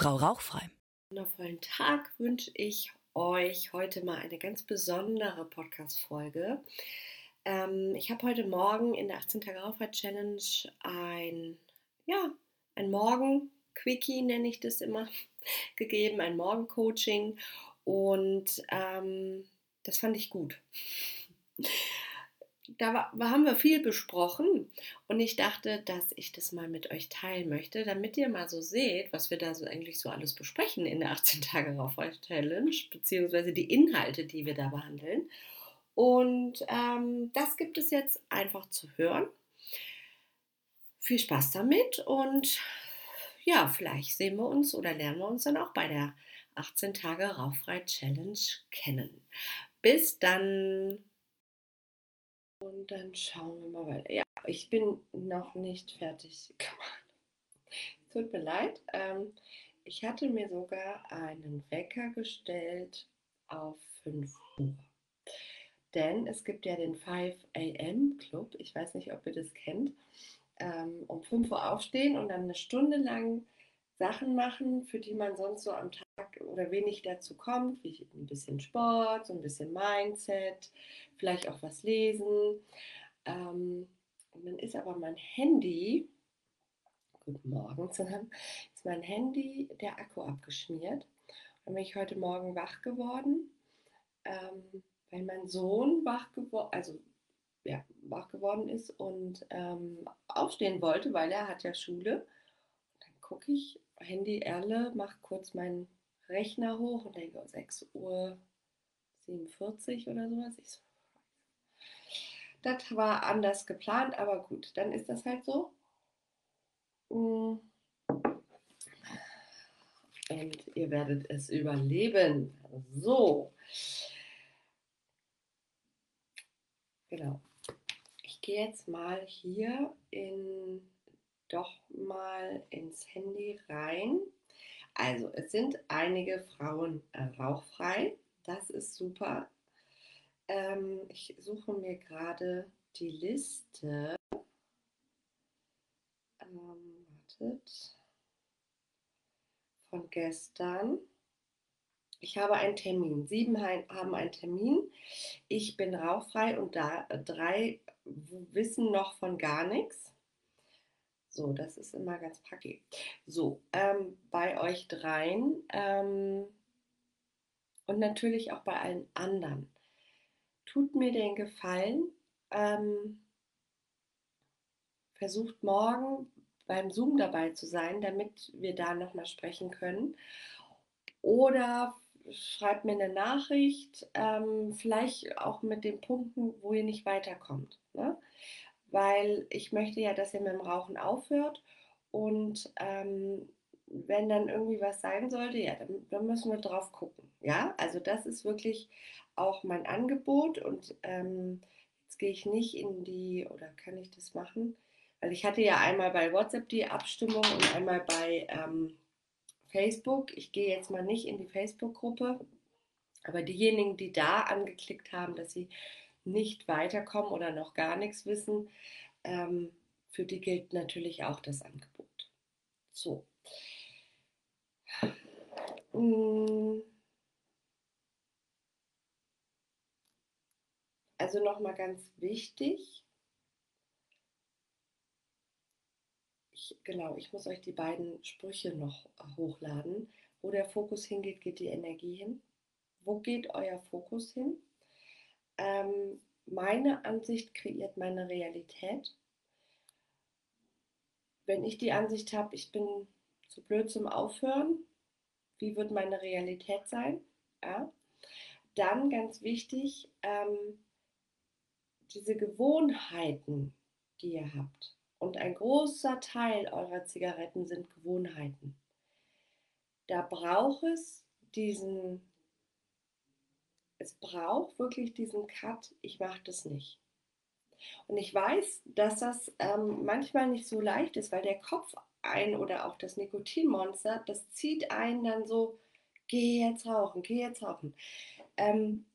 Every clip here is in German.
Frau Rauchfrei. Wundervollen Tag wünsche ich euch heute mal eine ganz besondere Podcast-Folge. Ähm, ich habe heute Morgen in der 18 Tage Rauchfrei Challenge ein, ja, ein Morgen-Quickie nenne ich das immer, gegeben, ein Morgen-Coaching und ähm, das fand ich gut da war, haben wir viel besprochen und ich dachte, dass ich das mal mit euch teilen möchte, damit ihr mal so seht, was wir da so eigentlich so alles besprechen in der 18 Tage Rauchfrei Challenge, beziehungsweise die Inhalte, die wir da behandeln. Und ähm, das gibt es jetzt einfach zu hören. Viel Spaß damit und ja, vielleicht sehen wir uns oder lernen wir uns dann auch bei der 18 Tage Rauchfrei Challenge kennen. Bis dann! Und dann schauen wir mal weiter. Ja, ich bin noch nicht fertig. Tut mir leid. Ähm, ich hatte mir sogar einen Wecker gestellt auf 5 Uhr. Denn es gibt ja den 5 AM Club. Ich weiß nicht, ob ihr das kennt. Ähm, um 5 Uhr aufstehen und dann eine Stunde lang Sachen machen, für die man sonst so am Tag oder wenig dazu kommt, wie ein bisschen Sport, so ein bisschen Mindset, vielleicht auch was lesen. Ähm, und dann ist aber mein Handy, guten Morgen zusammen, ist mein Handy der Akku abgeschmiert. Dann bin ich heute Morgen wach geworden, ähm, weil mein Sohn wach geworden, also ja, wach geworden ist und ähm, aufstehen wollte, weil er hat ja Schule. Und dann gucke ich Handy Erle, mache kurz meinen Rechner hoch und denke, 6 Uhr 47 oder sowas. Ich so, das war anders geplant, aber gut, dann ist das halt so. Mm. Und ihr werdet es überleben. So. Genau. Ich gehe jetzt mal hier in doch mal ins Handy rein. Also, es sind einige Frauen äh, rauchfrei. Das ist super. Ähm, ich suche mir gerade die Liste. Ähm, wartet. Von gestern. Ich habe einen Termin. Sieben haben einen Termin. Ich bin rauchfrei und da äh, drei wissen noch von gar nichts. So, das ist immer ganz packig. So, ähm, bei euch dreien ähm, und natürlich auch bei allen anderen. Tut mir den Gefallen, ähm, versucht morgen beim Zoom dabei zu sein, damit wir da nochmal sprechen können. Oder schreibt mir eine Nachricht, ähm, vielleicht auch mit den Punkten, wo ihr nicht weiterkommt. Ne? Weil ich möchte ja, dass ihr mit dem Rauchen aufhört und ähm, wenn dann irgendwie was sein sollte, ja, dann, dann, müssen wir drauf gucken. Ja, also das ist wirklich auch mein Angebot und ähm, jetzt gehe ich nicht in die, oder kann ich das machen? Weil ich hatte ja einmal bei WhatsApp die Abstimmung und einmal bei ähm, Facebook. Ich gehe jetzt mal nicht in die Facebook-Gruppe, aber diejenigen, die da angeklickt haben, dass sie nicht weiterkommen oder noch gar nichts wissen, ähm, für die gilt natürlich auch das Angebot. So. Mm. Also nochmal ganz wichtig. Ich, genau, ich muss euch die beiden Sprüche noch hochladen. Wo der Fokus hingeht, geht die Energie hin. Wo geht euer Fokus hin? Ähm, meine Ansicht kreiert meine Realität. Wenn ich die Ansicht habe, ich bin zu blöd zum Aufhören, wie wird meine Realität sein? Ja. Dann ganz wichtig, ähm, diese Gewohnheiten, die ihr habt. Und ein großer Teil eurer Zigaretten sind Gewohnheiten. Da braucht es diesen es braucht wirklich diesen Cut, ich mache das nicht. Und ich weiß, dass das ähm, manchmal nicht so leicht ist, weil der Kopf ein oder auch das Nikotinmonster, das zieht einen dann so, geh jetzt rauchen, geh jetzt rauchen. Ähm,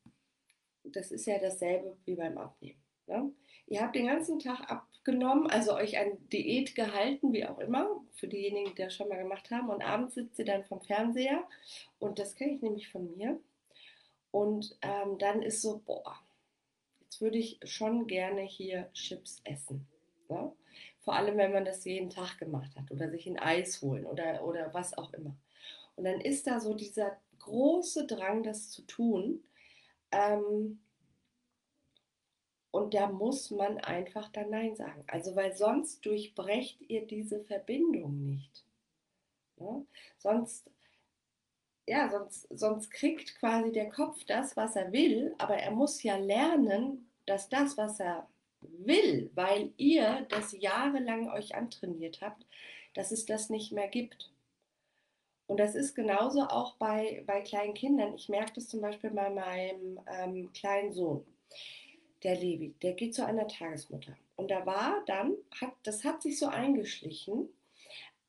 das ist ja dasselbe wie beim Abnehmen. Ne? Ihr habt den ganzen Tag ab, abgenommen, also euch an Diät gehalten, wie auch immer, für diejenigen, die das schon mal gemacht haben. Und abends sitzt ihr dann vom Fernseher und das kenne ich nämlich von mir. Und ähm, dann ist so, boah, jetzt würde ich schon gerne hier Chips essen. Ne? Vor allem, wenn man das jeden Tag gemacht hat oder sich ein Eis holen oder, oder was auch immer. Und dann ist da so dieser große Drang, das zu tun. Ähm, und da muss man einfach dann Nein sagen. Also, weil sonst durchbrecht ihr diese Verbindung nicht. Ja? Sonst, ja, sonst, sonst kriegt quasi der Kopf das, was er will, aber er muss ja lernen, dass das, was er will, weil ihr das jahrelang euch antrainiert habt, dass es das nicht mehr gibt. Und das ist genauso auch bei, bei kleinen Kindern. Ich merke das zum Beispiel bei meinem ähm, kleinen Sohn, der Levi. Der geht zu einer Tagesmutter. Und da war dann, hat, das hat sich so eingeschlichen,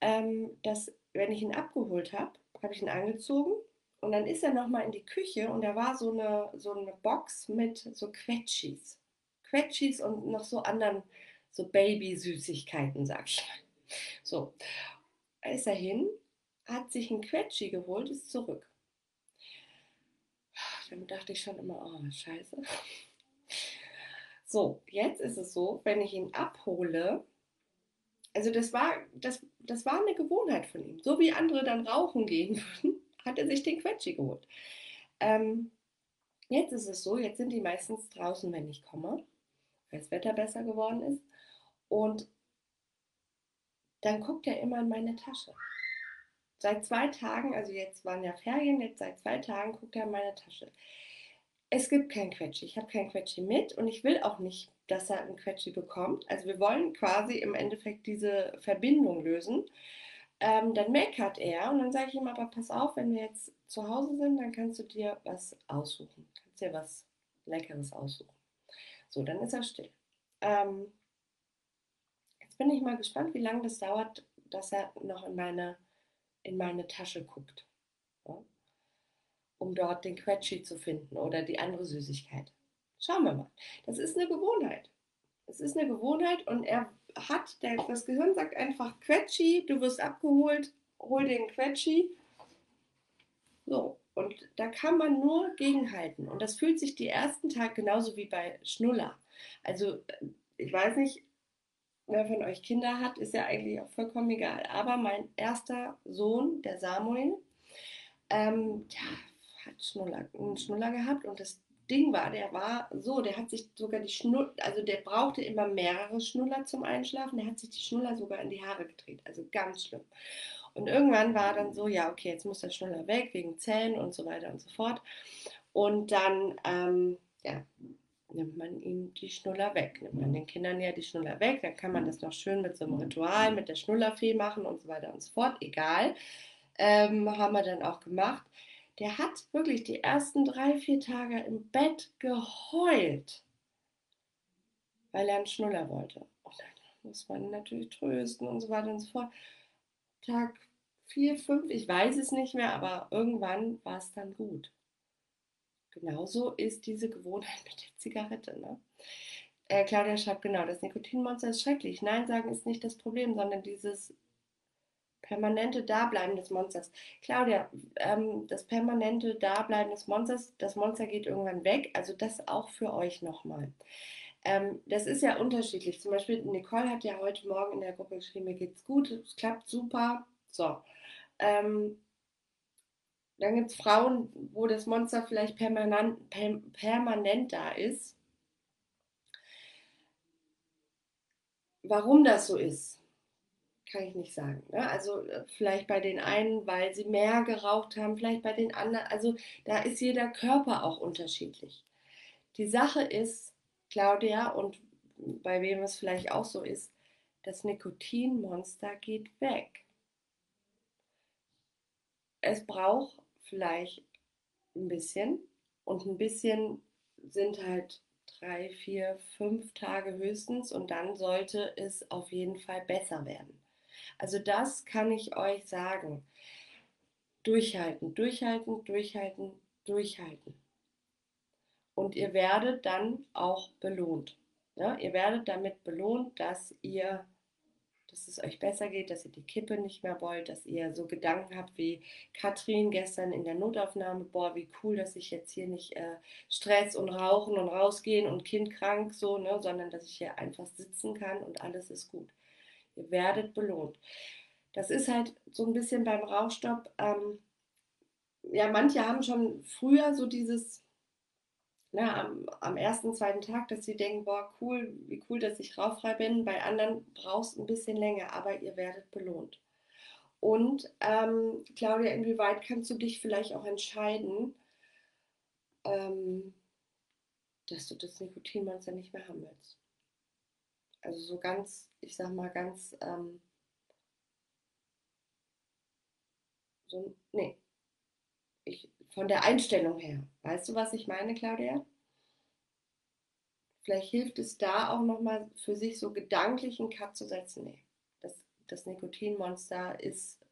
ähm, dass wenn ich ihn abgeholt habe, habe ich ihn angezogen und dann ist er nochmal in die Küche und da war so eine, so eine Box mit so Quetschis. Quetschis und noch so anderen, so Baby-Süßigkeiten, sag ich mal. So, da ist er hin hat sich ein Quetschi geholt, ist zurück. Damit dachte ich schon immer, oh, scheiße. So, jetzt ist es so, wenn ich ihn abhole, also das war, das, das war eine Gewohnheit von ihm. So wie andere dann rauchen gehen würden, hat er sich den Quetschi geholt. Ähm, jetzt ist es so, jetzt sind die meistens draußen, wenn ich komme, weil das Wetter besser geworden ist. Und dann guckt er immer in meine Tasche. Seit zwei Tagen, also jetzt waren ja Ferien, jetzt seit zwei Tagen guckt er in meine Tasche. Es gibt kein Quetschi. Ich habe kein Quetschi mit und ich will auch nicht, dass er ein Quetschi bekommt. Also wir wollen quasi im Endeffekt diese Verbindung lösen. Ähm, dann meckert er und dann sage ich ihm aber, pass auf, wenn wir jetzt zu Hause sind, dann kannst du dir was aussuchen. Kannst dir was Leckeres aussuchen. So, dann ist er still. Ähm, jetzt bin ich mal gespannt, wie lange das dauert, dass er noch in meine in meine Tasche guckt, ja, um dort den Quetschi zu finden oder die andere Süßigkeit. Schauen wir mal. Das ist eine Gewohnheit. Es ist eine Gewohnheit und er hat, das Gehirn sagt einfach Quetschi, du wirst abgeholt, hol den Quetschi. So, und da kann man nur gegenhalten. Und das fühlt sich die ersten Tage genauso wie bei Schnuller. Also, ich weiß nicht, wer von euch Kinder hat, ist ja eigentlich auch vollkommen egal. Aber mein erster Sohn, der Samuel, ähm, der hat Schnuller, einen Schnuller gehabt und das Ding war, der war so, der hat sich sogar die Schnuller, also der brauchte immer mehrere Schnuller zum Einschlafen, der hat sich die Schnuller sogar in die Haare gedreht, also ganz schlimm. Und irgendwann war dann so, ja, okay, jetzt muss der Schnuller weg, wegen Zähnen und so weiter und so fort. Und dann, ähm, ja, nimmt man ihm die Schnuller weg. Nimmt man den Kindern ja die Schnuller weg, dann kann man das noch schön mit so einem Ritual, mit der Schnullerfee machen und so weiter und so fort. Egal. Ähm, haben wir dann auch gemacht. Der hat wirklich die ersten drei, vier Tage im Bett geheult, weil er einen Schnuller wollte. Und dann muss man natürlich trösten und so weiter und so fort. Tag vier, fünf, ich weiß es nicht mehr, aber irgendwann war es dann gut. Genauso ist diese Gewohnheit mit der Zigarette. Ne? Äh, Claudia schreibt genau, das Nikotinmonster ist schrecklich. Nein sagen ist nicht das Problem, sondern dieses permanente Dableiben des Monsters. Claudia, ähm, das permanente Dableiben des Monsters, das Monster geht irgendwann weg. Also das auch für euch nochmal. Ähm, das ist ja unterschiedlich. Zum Beispiel Nicole hat ja heute Morgen in der Gruppe geschrieben, mir geht's gut, es klappt super. So. Ähm, dann gibt es Frauen, wo das Monster vielleicht permanent, per, permanent da ist. Warum das so ist, kann ich nicht sagen. Ne? Also äh, vielleicht bei den einen, weil sie mehr geraucht haben, vielleicht bei den anderen. Also da ist jeder Körper auch unterschiedlich. Die Sache ist, Claudia, und bei wem es vielleicht auch so ist, das Nikotinmonster geht weg. Es braucht vielleicht ein bisschen. Und ein bisschen sind halt drei, vier, fünf Tage höchstens und dann sollte es auf jeden Fall besser werden. Also das kann ich euch sagen. Durchhalten, durchhalten, durchhalten, durchhalten. Und ihr werdet dann auch belohnt. Ja, ihr werdet damit belohnt, dass ihr, dass es euch besser geht, dass ihr die Kippe nicht mehr wollt, dass ihr so Gedanken habt wie Katrin gestern in der Notaufnahme, boah, wie cool, dass ich jetzt hier nicht äh, Stress und Rauchen und rausgehen und Kind krank so, ne, sondern dass ich hier einfach sitzen kann und alles ist gut. Ihr werdet belohnt. Das ist halt so ein bisschen beim Rauchstopp. Ähm, ja, manche haben schon früher so dieses na, am, am, ersten, zweiten Tag, dass sie denken, boah, cool, wie cool, dass ich rauchfrei bin. Bei anderen brauchst du ein bisschen länger, aber ihr werdet belohnt. Und ähm, Claudia, inwieweit kannst du dich vielleicht auch entscheiden, ähm, dass du das Nikotinmonster nicht mehr haben willst? Also so ganz, ich sag mal ganz, ähm, so, nee, ich, von der Einstellung her. Weißt du, was ich meine, Claudia? Vielleicht hilft es da auch nochmal für sich so gedanklich einen Cut zu setzen. Nee, das, das Nikotinmonster ist.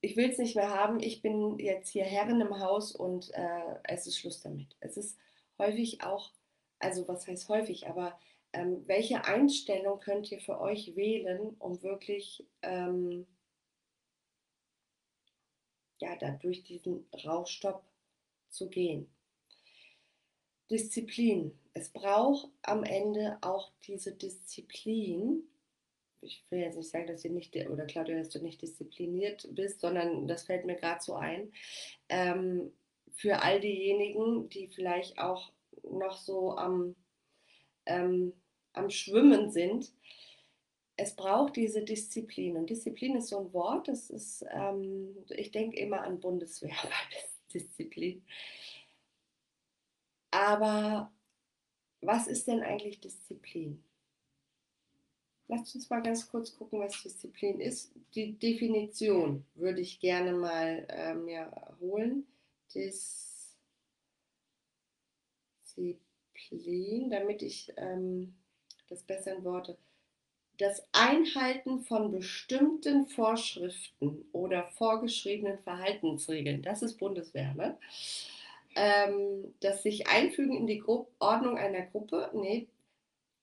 Ich will es nicht mehr haben. Ich bin jetzt hier Herrin im Haus und äh, es ist Schluss damit. Es ist häufig auch, also was heißt häufig, aber ähm, welche Einstellung könnt ihr für euch wählen, um wirklich ähm, ja, da durch diesen Rauchstopp zu gehen. Disziplin. Es braucht am Ende auch diese Disziplin. Ich will jetzt nicht sagen, dass ihr nicht, oder Claudia, dass du nicht diszipliniert bist, sondern das fällt mir gerade so ein. Ähm, für all diejenigen, die vielleicht auch noch so am, ähm, am Schwimmen sind, es braucht diese Disziplin. Und Disziplin ist so ein Wort, das ist, ähm, ich denke immer an Bundeswehr Disziplin. Aber was ist denn eigentlich Disziplin? Lasst uns mal ganz kurz gucken, was Disziplin ist. Die Definition würde ich gerne mal äh, mir holen. Disziplin, damit ich ähm, das besser in Worte das Einhalten von bestimmten Vorschriften oder vorgeschriebenen Verhaltensregeln, das ist Bundeswehr, ne? Ähm, das sich einfügen in die Gru Ordnung einer Gruppe, nee.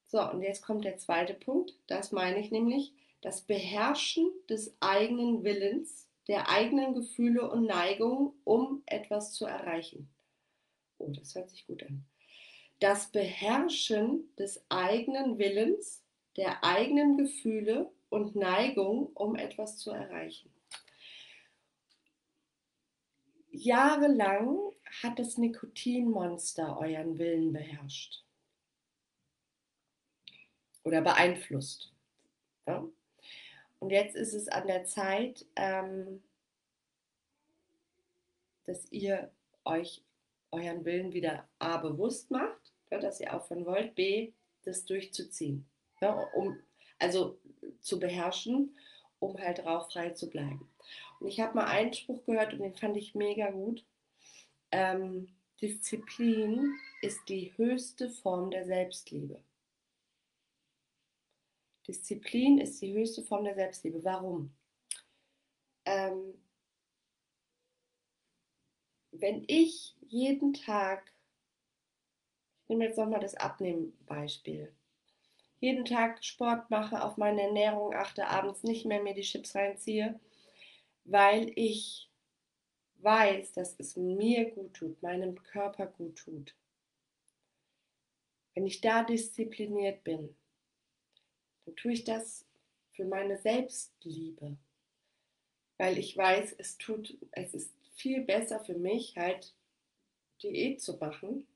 So, und jetzt kommt der zweite Punkt, das meine ich nämlich, das Beherrschen des eigenen Willens, der eigenen Gefühle und Neigungen, um etwas zu erreichen. Oh, das hört sich gut an. Das Beherrschen des eigenen Willens, der eigenen Gefühle und Neigung, um etwas zu erreichen. Jahrelang hat das Nikotinmonster euren Willen beherrscht oder beeinflusst. Ja? Und jetzt ist es an der Zeit, ähm, dass ihr euch euren Willen wieder A bewusst macht, ja, dass ihr aufhören wollt, B, das durchzuziehen ja, um, also zu beherrschen, um halt rauchfrei zu bleiben. Und ich habe mal einen Spruch gehört und den fand ich mega gut. Ähm, Disziplin ist die höchste Form der Selbstliebe. Disziplin ist die höchste Form der Selbstliebe. Warum? Ähm, wenn ich jeden Tag, ich nehme jetzt nochmal das Abnehmen-Beispiel, jeden Tag Sport mache, auf meine Ernährung achte, abends nicht mehr mir die Chips reinziehe, weil ich weiß, dass es mir gut tut, meinem Körper gut tut. Wenn ich da diszipliniert bin, dann tue ich das für meine Selbstliebe, weil ich weiß, es tut, es ist viel besser für mich, halt Diät zu machen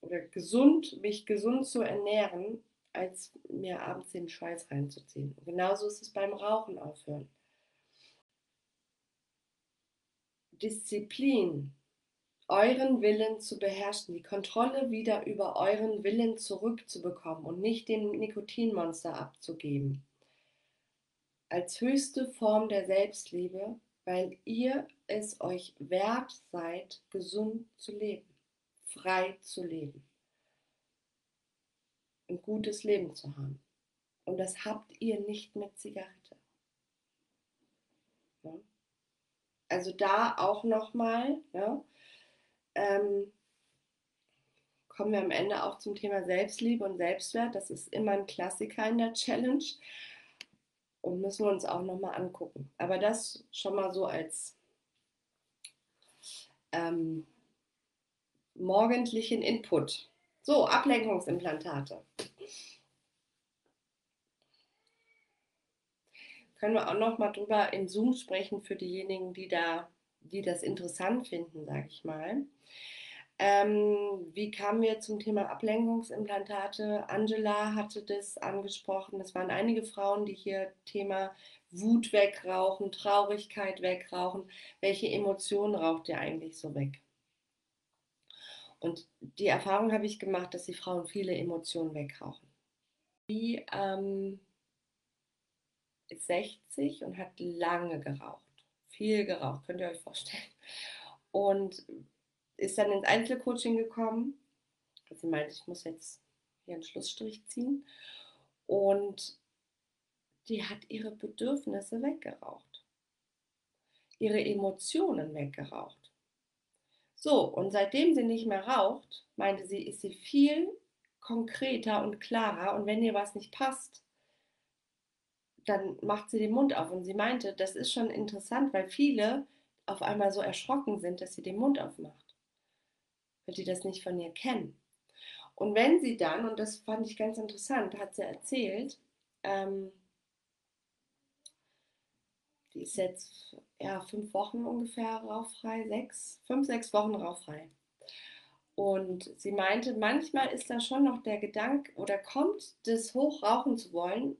oder gesund, mich gesund zu ernähren, als mir abends den Schweiß reinzuziehen. Und genauso ist es beim Rauchen aufhören. Disziplin, euren Willen zu beherrschen, die Kontrolle wieder über euren Willen zurückzubekommen und nicht dem Nikotinmonster abzugeben. Als höchste Form der Selbstliebe, weil ihr es euch wert seid, gesund zu leben frei zu leben. Ein gutes Leben zu haben. Und das habt ihr nicht mit Zigarette. Ja? Also da auch nochmal, ja, ähm, kommen wir am Ende auch zum Thema Selbstliebe und Selbstwert. Das ist immer ein Klassiker in der Challenge und müssen wir uns auch nochmal angucken. Aber das schon mal so als ähm, morgendlichen Input. So, Ablenkungsimplantate. Können wir auch noch mal drüber in Zoom sprechen für diejenigen, die da, die das interessant finden, sage ich mal. Ähm, wie kamen wir zum Thema Ablenkungsimplantate? Angela hatte das angesprochen. Es waren einige Frauen, die hier Thema Wut wegrauchen, Traurigkeit wegrauchen. Welche Emotionen raucht ihr eigentlich so weg? Und die Erfahrung habe ich gemacht, dass die Frauen viele Emotionen wegrauchen. Die ähm, ist 60 und hat lange geraucht. Viel geraucht, könnt ihr euch vorstellen. Und ist dann ins Einzelcoaching gekommen. Sie meinte, ich muss jetzt hier einen Schlussstrich ziehen. Und die hat ihre Bedürfnisse weggeraucht. Ihre Emotionen weggeraucht. So, und seitdem sie nicht mehr raucht, meinte sie, ist sie viel konkreter und klarer. Und wenn ihr was nicht passt, dann macht sie den Mund auf. Und sie meinte, das ist schon interessant, weil viele auf einmal so erschrocken sind, dass sie den Mund aufmacht weil die das nicht von ihr kennen. Und wenn sie dann, und das fand ich ganz interessant, hat sie erzählt, ähm, die ist jetzt ja fünf Wochen ungefähr rauffrei, sechs, fünf, sechs Wochen rauffrei. Und sie meinte, manchmal ist da schon noch der Gedanke oder kommt das hoch rauchen zu wollen.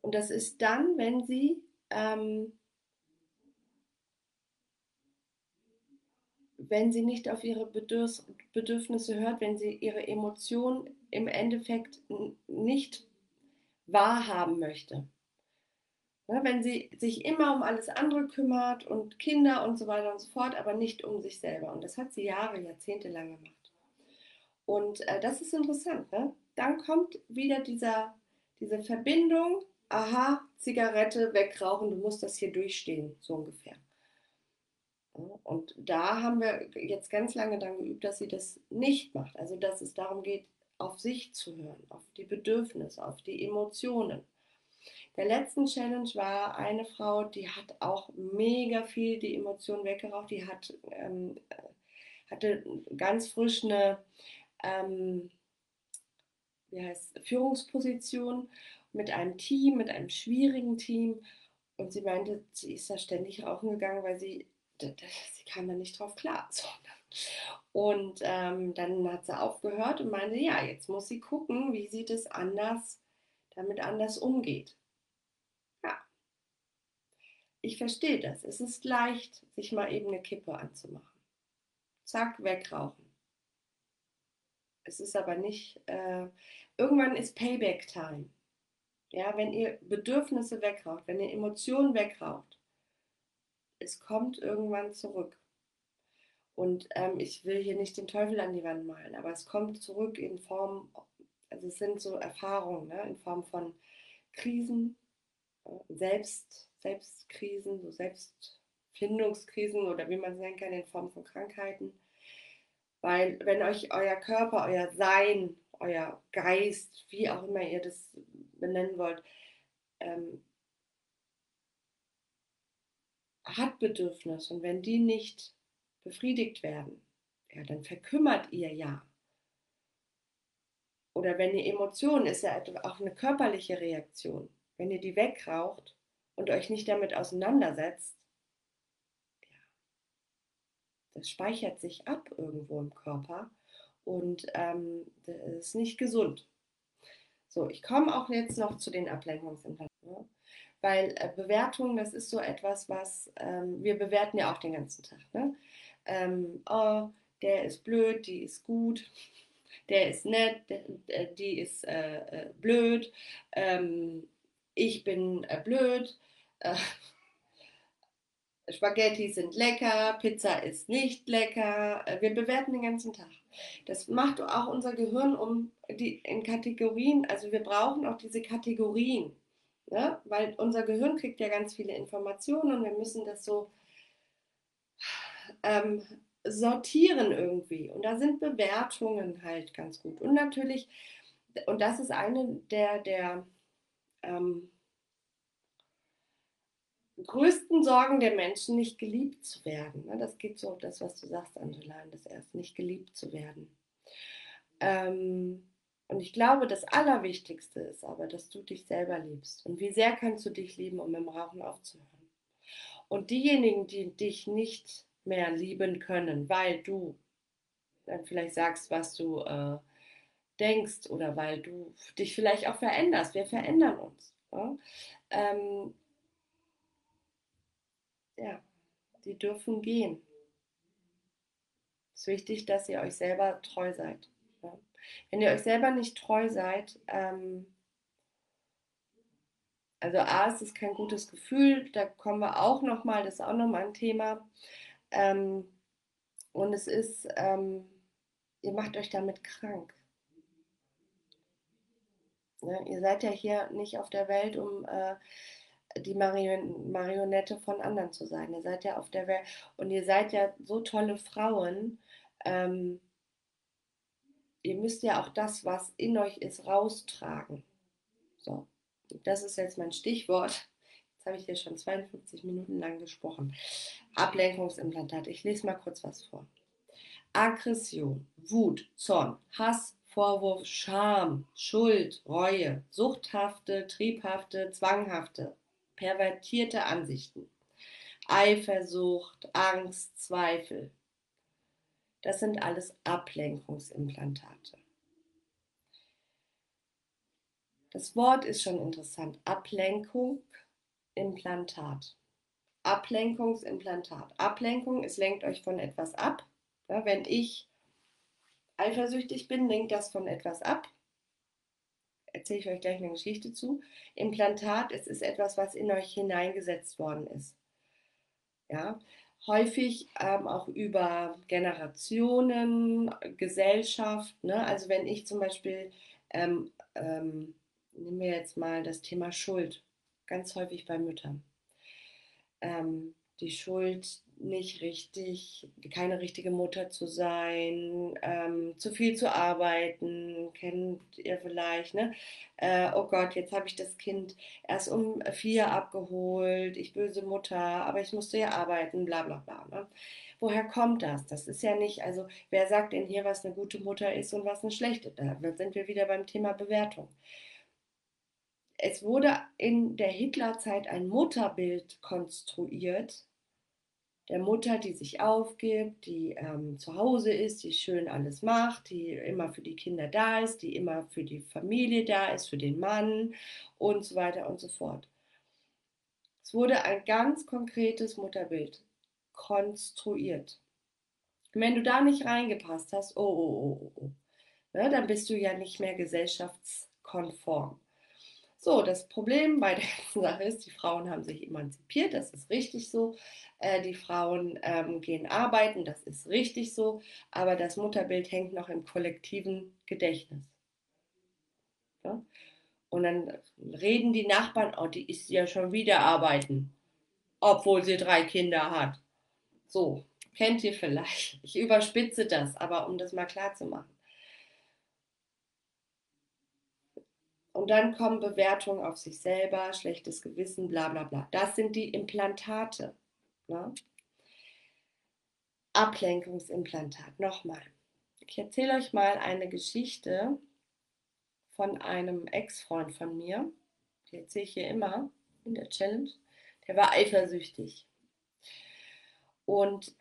Und das ist dann, wenn sie ähm, wenn sie nicht auf ihre Bedürfnisse hört, wenn sie ihre Emotionen im Endeffekt nicht wahrhaben möchte. Ja, wenn sie sich immer um alles andere kümmert und Kinder und so weiter und so fort, aber nicht um sich selber. Und das hat sie Jahre, Jahrzehnte lang gemacht. Und äh, das ist interessant. Ne? Dann kommt wieder dieser, diese Verbindung, aha, Zigarette wegrauchen, du musst das hier durchstehen, so ungefähr. Und da haben wir jetzt ganz lange dann geübt, dass sie das nicht macht. Also dass es darum geht, auf sich zu hören, auf die Bedürfnisse, auf die Emotionen. Der letzten Challenge war eine Frau, die hat auch mega viel die Emotionen weggeraucht. Die hat, ähm, hatte ganz frisch eine ähm, wie heißt, Führungsposition mit einem Team, mit einem schwierigen Team. Und sie meinte, sie ist da ständig rauchen gegangen, weil sie sie kam da nicht drauf klar. So. Und ähm, dann hat sie aufgehört und meinte, ja, jetzt muss sie gucken, wie sie das anders, damit anders umgeht. Ja, ich verstehe das. Es ist leicht, sich mal eben eine Kippe anzumachen. Zack, wegrauchen. Es ist aber nicht, äh, irgendwann ist Payback-Time. Ja, wenn ihr Bedürfnisse wegraucht, wenn ihr Emotionen wegraucht, es kommt irgendwann zurück. Und ähm, ich will hier nicht den Teufel an die Wand malen, aber es kommt zurück in Form, also es sind so Erfahrungen, ne, in Form von Krisen, Selbst, Selbstkrisen, so Selbstfindungskrisen oder wie man es nennen kann, in Form von Krankheiten. Weil wenn euch euer Körper, euer Sein, euer Geist, wie auch immer ihr das benennen wollt, ähm, hat Bedürfnisse und wenn die nicht befriedigt werden, ja, dann verkümmert ihr ja. Oder wenn ihr Emotionen, ist ja auch eine körperliche Reaktion. Wenn ihr die wegraucht und euch nicht damit auseinandersetzt, ja, das speichert sich ab irgendwo im Körper und ähm, das ist nicht gesund. So, ich komme auch jetzt noch zu den Ablenkungsimplantaten. Weil äh, Bewertung, das ist so etwas, was ähm, wir bewerten ja auch den ganzen Tag. Ne? Ähm, oh, der ist blöd, die ist gut, der ist nett, der, die ist äh, äh, blöd, ähm, ich bin äh, blöd, äh, Spaghetti sind lecker, Pizza ist nicht lecker. Äh, wir bewerten den ganzen Tag. Das macht auch unser Gehirn um die in Kategorien. Also wir brauchen auch diese Kategorien. Ne? Weil unser Gehirn kriegt ja ganz viele Informationen und wir müssen das so ähm, sortieren irgendwie. Und da sind Bewertungen halt ganz gut. Und natürlich, und das ist eine der, der ähm, größten Sorgen der Menschen, nicht geliebt zu werden. Ne? Das geht so, das, was du sagst, Angela, das erst, nicht geliebt zu werden. Ähm, und ich glaube, das Allerwichtigste ist aber, dass du dich selber liebst. Und wie sehr kannst du dich lieben, um im Rauchen aufzuhören? Und diejenigen, die dich nicht mehr lieben können, weil du dann vielleicht sagst, was du äh, denkst oder weil du dich vielleicht auch veränderst. Wir verändern uns. Ja? Ähm, ja, die dürfen gehen. Es ist wichtig, dass ihr euch selber treu seid. Wenn ihr euch selber nicht treu seid, ähm, also A, ist es kein gutes Gefühl, da kommen wir auch nochmal, das ist auch nochmal ein Thema. Ähm, und es ist, ähm, ihr macht euch damit krank. Ja, ihr seid ja hier nicht auf der Welt, um äh, die Marion Marionette von anderen zu sein. Ihr seid ja auf der Welt und ihr seid ja so tolle Frauen. Ähm, ihr müsst ja auch das, was in euch ist, raustragen. So, das ist jetzt mein Stichwort. Jetzt habe ich hier schon 52 Minuten lang gesprochen. Ablenkungsimplantat. Ich lese mal kurz was vor. Aggression, Wut, Zorn, Hass, Vorwurf, Scham, Schuld, Reue, suchthafte, triebhafte, zwanghafte, pervertierte Ansichten, Eifersucht, Angst, Zweifel. Das sind alles Ablenkungsimplantate. Das Wort ist schon interessant. Ablenkung, Implantat. Ablenkungsimplantat. Ablenkung, es lenkt euch von etwas ab. Ja, wenn ich eifersüchtig bin, lenkt das von etwas ab erzähle ich euch gleich eine Geschichte zu. Implantat, es ist etwas, was in euch hineingesetzt worden ist. Ja, häufig ähm, auch über Generationen, Gesellschaft. Ne? Also wenn ich zum Beispiel, ähm, ähm, nehmen wir jetzt mal das Thema Schuld, ganz häufig bei Müttern. Ähm, die Schuld nicht richtig, keine richtige Mutter zu sein, ähm, zu viel zu arbeiten, kennt ihr vielleicht, ne? Äh, oh Gott, jetzt habe ich das Kind erst um vier abgeholt, ich böse Mutter, aber ich musste ja arbeiten, bla bla bla. Ne? Woher kommt das? Das ist ja nicht, also wer sagt denn hier, was eine gute Mutter ist und was eine schlechte? Da sind wir wieder beim Thema Bewertung es wurde in der Hitlerzeit ein Mutterbild konstruiert, der Mutter, die sich aufgibt, die ähm, zu Hause ist, die schön alles macht, die immer für die Kinder da ist, die immer für die Familie da ist, für den Mann und so weiter und so fort. Es wurde ein ganz konkretes Mutterbild konstruiert. Wenn du da nicht reingepasst hast, oh, oh, oh, oh, oh ne, dann bist du ja nicht mehr gesellschaftskonform. So, das Problem bei der ganzen Sache ist, die Frauen haben sich emanzipiert, das ist richtig so. Äh, die Frauen ähm, gehen arbeiten, das ist richtig so. Aber das Mutterbild hängt noch im kollektiven Gedächtnis. Ja? Und dann reden die Nachbarn, oh, die ist ja schon wieder arbeiten, obwohl sie drei Kinder hat. So, kennt ihr vielleicht. Ich überspitze das, aber um das mal klar zu machen. Und dann kommen Bewertungen auf sich selber, schlechtes Gewissen, bla bla bla. Das sind die Implantate. Ne? Ablenkungsimplantat. Nochmal. Ich erzähle euch mal eine Geschichte von einem Ex-Freund von mir. Die erzähle ich hier immer in der Challenge. Der war eifersüchtig. Und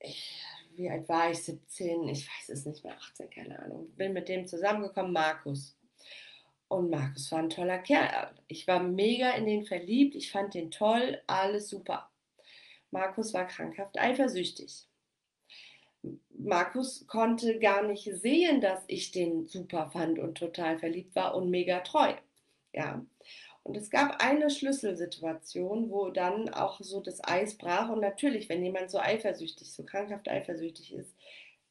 ich, wie alt war ich? 17? Ich weiß es nicht mehr, 18, keine Ahnung. Bin mit dem zusammengekommen, Markus. Und Markus war ein toller Kerl. Ich war mega in den verliebt. Ich fand den toll. Alles super. Markus war krankhaft eifersüchtig. Markus konnte gar nicht sehen, dass ich den super fand und total verliebt war und mega treu. Ja. Und es gab eine Schlüsselsituation, wo dann auch so das Eis brach. Und natürlich, wenn jemand so eifersüchtig, so krankhaft eifersüchtig ist,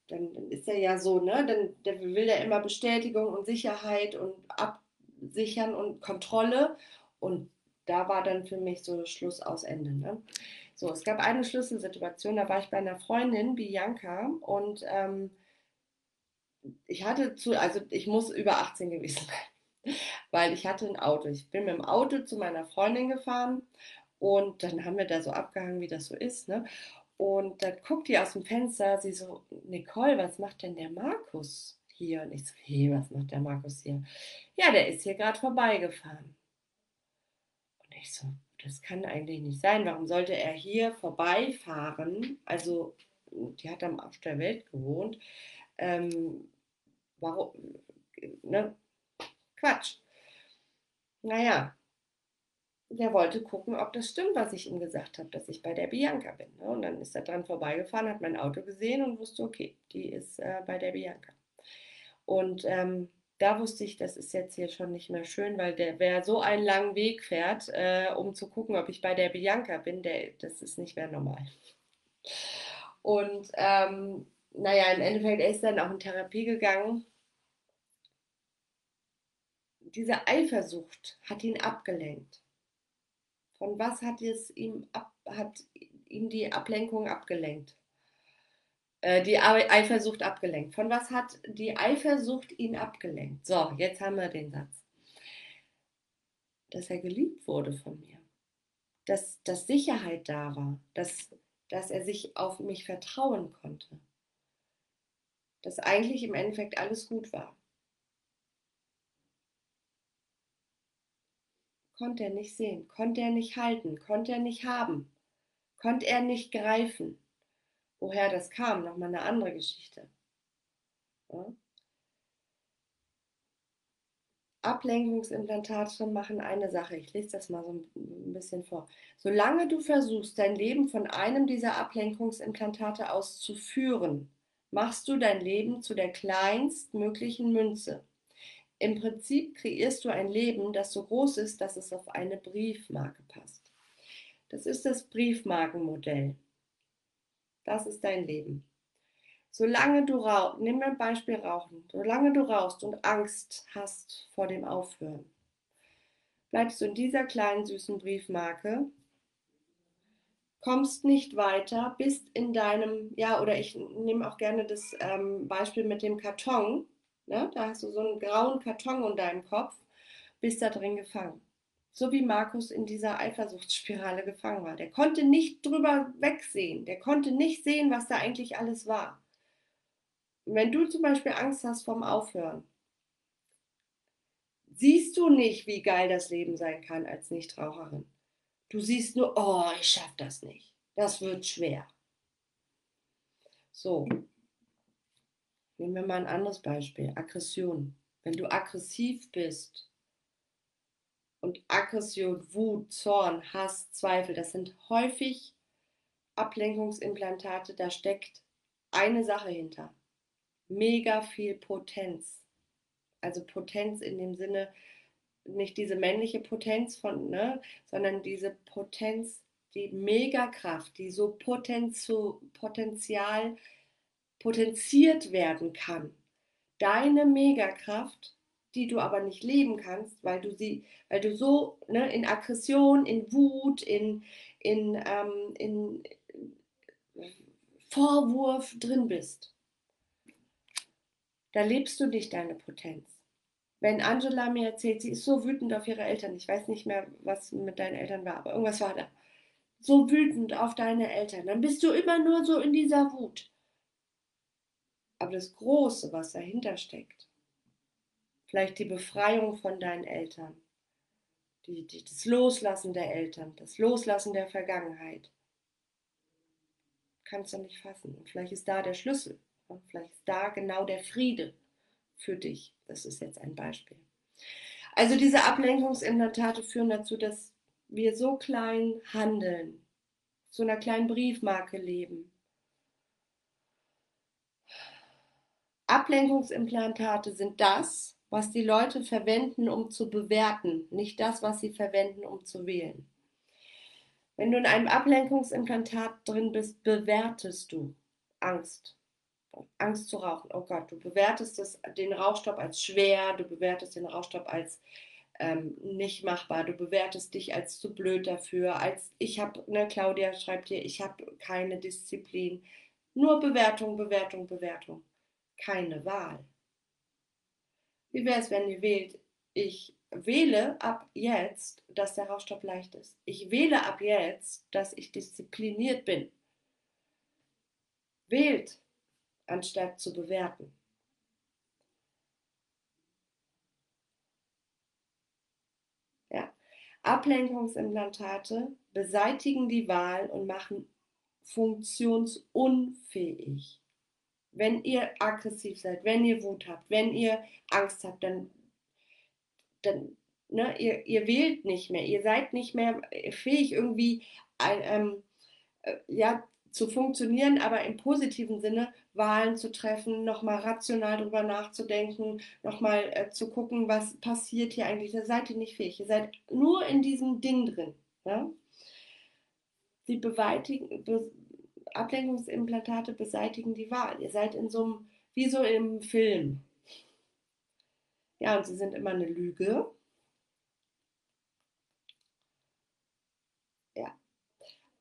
dann, ist er ja so, ne? Dann, dann will er immer Bestätigung und Sicherheit und ab, sichern und Kontrolle. Und da war dann für mich so Schluss aus Ende. Ne? So, es gab eine Schlüsselsituation, da war ich bei einer Freundin, Bianca, und ähm, ich hatte zu, also ich muss über 18 gewesen sein, weil ich hatte ein Auto. Ich bin mit dem Auto zu meiner Freundin gefahren und dann haben wir da so abgehangen, wie das so ist. Ne? Und dann guckt die aus dem Fenster, sie so, Nicole, was macht denn der Markus hier? Und ich so, hey, was macht der Markus hier? Ja, der ist hier gerade vorbeigefahren. Und ich so, das kann eigentlich nicht sein. Warum sollte er hier vorbeifahren? Also, die hat am Arsch der Welt gewohnt. Ähm, warum? Ne? Quatsch. Naja, der wollte gucken, ob das stimmt, was ich ihm gesagt habe, dass ich bei der Bianca bin. Ne? Und dann ist er dran vorbeigefahren, hat mein Auto gesehen und wusste, okay, die ist äh, bei der Bianca. Und ähm, da wusste ich, das ist jetzt hier schon nicht mehr schön, weil der, wer so einen langen Weg fährt, äh, um zu gucken, ob ich bei der Bianca bin, der, das ist nicht mehr normal. Und ähm, naja, im Endeffekt, er ist dann auch in Therapie gegangen. Diese Eifersucht hat ihn abgelenkt. Von was hat es ihm ab, hat ihm die Ablenkung abgelenkt? Äh, die Eifersucht abgelenkt. Von was hat die Eifersucht ihn abgelenkt? So, jetzt haben wir den Satz. Dass er geliebt wurde von mir. Dass, dass Sicherheit da war. Dass, dass er sich auf mich vertrauen konnte. Dass eigentlich im Endeffekt alles gut war. konnte er nicht sehen, konnte er nicht halten, konnte er nicht haben, konnte er nicht greifen. Woher das kam, nochmal eine andere Geschichte. Ja? Ablenkungsimplantate machen eine Sache. Ich lese das mal so ein bisschen vor. Solange du versuchst, dein Leben von einem dieser Ablenkungsimplantate aus zu führen, machst du dein Leben zu der kleinstmöglichen Münze. Im Prinzip kreierst du ein Leben, das so groß ist, dass es auf eine Briefmarke passt. Das ist das Briefmarkenmodell. Das ist dein Leben. Solange du rauchst, nimm ein Beispiel Rauchen, solange du rauchst und Angst hast vor dem Aufhören, bleibst du in dieser kleinen süßen Briefmarke, kommst nicht weiter, bist in deinem, ja, oder ich nehme auch gerne das ähm, Beispiel mit dem Karton, Ne? Da hast du so einen grauen Karton unter deinem Kopf, bist da drin gefangen. So wie Markus in dieser Eifersuchtsspirale gefangen war. Der konnte nicht drüber wegsehen. Der konnte nicht sehen, was da eigentlich alles war. wenn du zum Beispiel Angst hast vom Aufhören, siehst du nicht, wie geil das Leben sein kann als Nichtraucherin. Du siehst nur, oh, ich schaffe das nicht. Das wird schwer. So, Nehmen wir mal ein anderes Beispiel. Aggression. Wenn du aggressiv bist und Aggression, Wut, Zorn, Hass, Zweifel, das sind häufig Ablenkungsimplantate, da steckt eine Sache hinter. Mega viel Potenz. Also Potenz in dem Sinne, nicht diese männliche Potenz von, ne, sondern diese Potenz, die Megakraft, die so Potenzial potenziert werden kann. Deine Megakraft, die du aber nicht leben kannst, weil du sie, weil du so ne, in Aggression, in Wut, in, in, ähm, in Vorwurf drin bist. Da lebst du nicht deine Potenz. Wenn Angela mir erzählt, sie ist so wütend auf ihre Eltern, ich weiß nicht mehr, was mit deinen Eltern war, aber irgendwas war da. So wütend auf deine Eltern, dann bist du immer nur so in dieser Wut. Aber das Große, was dahinter steckt, vielleicht die Befreiung von deinen Eltern, die, die, das Loslassen der Eltern, das Loslassen der Vergangenheit, kannst du nicht fassen. Und vielleicht ist da der Schlüssel. Und vielleicht ist da genau der Friede für dich. Das ist jetzt ein Beispiel. Also diese Ablenkungsimplantate führen dazu, dass wir so klein handeln, so einer kleinen Briefmarke leben, Ablenkungsimplantate sind das, was die Leute verwenden, um zu bewerten, nicht das, was sie verwenden, um zu wählen. Wenn du in einem Ablenkungsimplantat drin bist, bewertest du Angst. Angst zu rauchen. Oh Gott, du bewertest es, den Rauchstopp als schwer, du bewertest den Rauchstopp als ähm, nicht machbar. Du bewertest dich als zu blöd dafür. Als ich habe, ne, Claudia schreibt hier, ich habe keine Disziplin. Nur Bewertung, Bewertung, Bewertung. Keine Wahl. Wie wäre es, wenn ihr wählt, ich wähle ab jetzt, dass der Rauchstopp leicht ist. Ich wähle ab jetzt, dass ich diszipliniert bin. Wählt, anstatt zu bewerten. Ja. Ablenkungsimplantate beseitigen die Wahl und machen funktionsunfähig. Wenn ihr aggressiv seid, wenn ihr Wut habt, wenn ihr Angst habt, dann dann, ne, ihr, ihr wählt nicht mehr, ihr seid nicht mehr fähig, irgendwie ähm, äh, ja, zu funktionieren, aber im positiven Sinne Wahlen zu treffen, nochmal rational drüber nachzudenken, nochmal äh, zu gucken, was passiert hier eigentlich. Da seid ihr nicht fähig. Ihr seid nur in diesem Ding drin. Ja? Beweitigen, be Ablenkungsimplantate beseitigen die Wahl. Ihr seid in so einem, wie so im Film. Ja, und sie sind immer eine Lüge. Ja.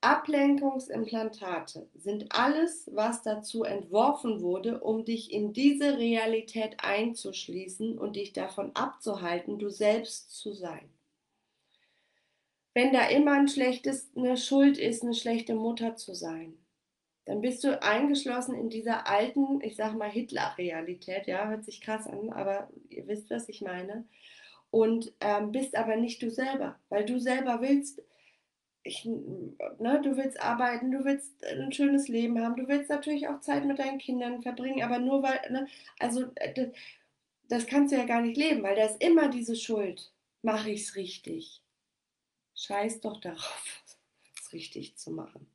Ablenkungsimplantate sind alles, was dazu entworfen wurde, um dich in diese Realität einzuschließen und dich davon abzuhalten, du selbst zu sein. Wenn da immer ein schlechtes, eine Schuld ist, eine schlechte Mutter zu sein, dann bist du eingeschlossen in dieser alten, ich sag mal Hitler-Realität, ja, hört sich krass an, aber ihr wisst, was ich meine. Und ähm, bist aber nicht du selber, weil du selber willst, ich, ne, du willst arbeiten, du willst ein schönes Leben haben, du willst natürlich auch Zeit mit deinen Kindern verbringen, aber nur weil, ne, also äh, das, das kannst du ja gar nicht leben, weil da ist immer diese Schuld. Mache ich es richtig? Scheiß doch darauf, es richtig zu machen.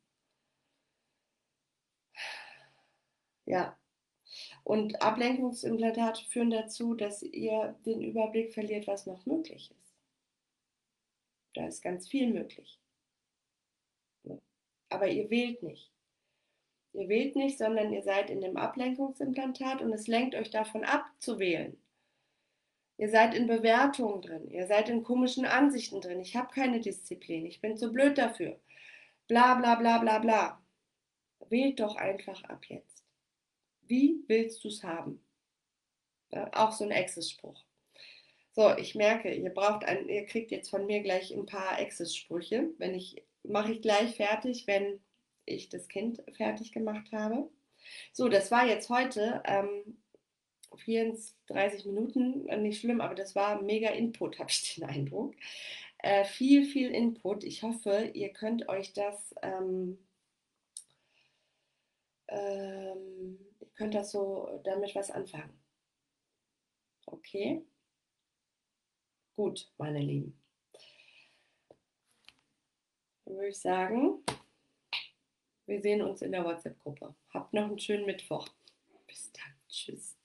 Ja. Und Ablenkungsimplantate führen dazu, dass ihr den Überblick verliert, was noch möglich ist. Da ist ganz viel möglich. Aber ihr wählt nicht. Ihr wählt nicht, sondern ihr seid in dem Ablenkungsimplantat und es lenkt euch davon ab zu wählen. Ihr seid in Bewertungen drin, ihr seid in komischen Ansichten drin. Ich habe keine Disziplin, ich bin zu blöd dafür. Bla bla bla bla bla. Wählt doch einfach ab jetzt. Wie willst du es haben? Ja, auch so ein Access-Spruch. So, ich merke, ihr braucht ein, ihr kriegt jetzt von mir gleich ein paar Access-Sprüche. Wenn ich, mache ich gleich fertig, wenn ich das Kind fertig gemacht habe. So, das war jetzt heute ähm, 34 Minuten, nicht schlimm, aber das war mega Input, habe ich den Eindruck. Äh, viel, viel Input. Ich hoffe, ihr könnt euch das ähm, ähm, könnt das so damit was anfangen. Okay? Gut, meine Lieben. Dann würde ich sagen, wir sehen uns in der WhatsApp-Gruppe. Habt noch einen schönen Mittwoch. Bis dann. Tschüss.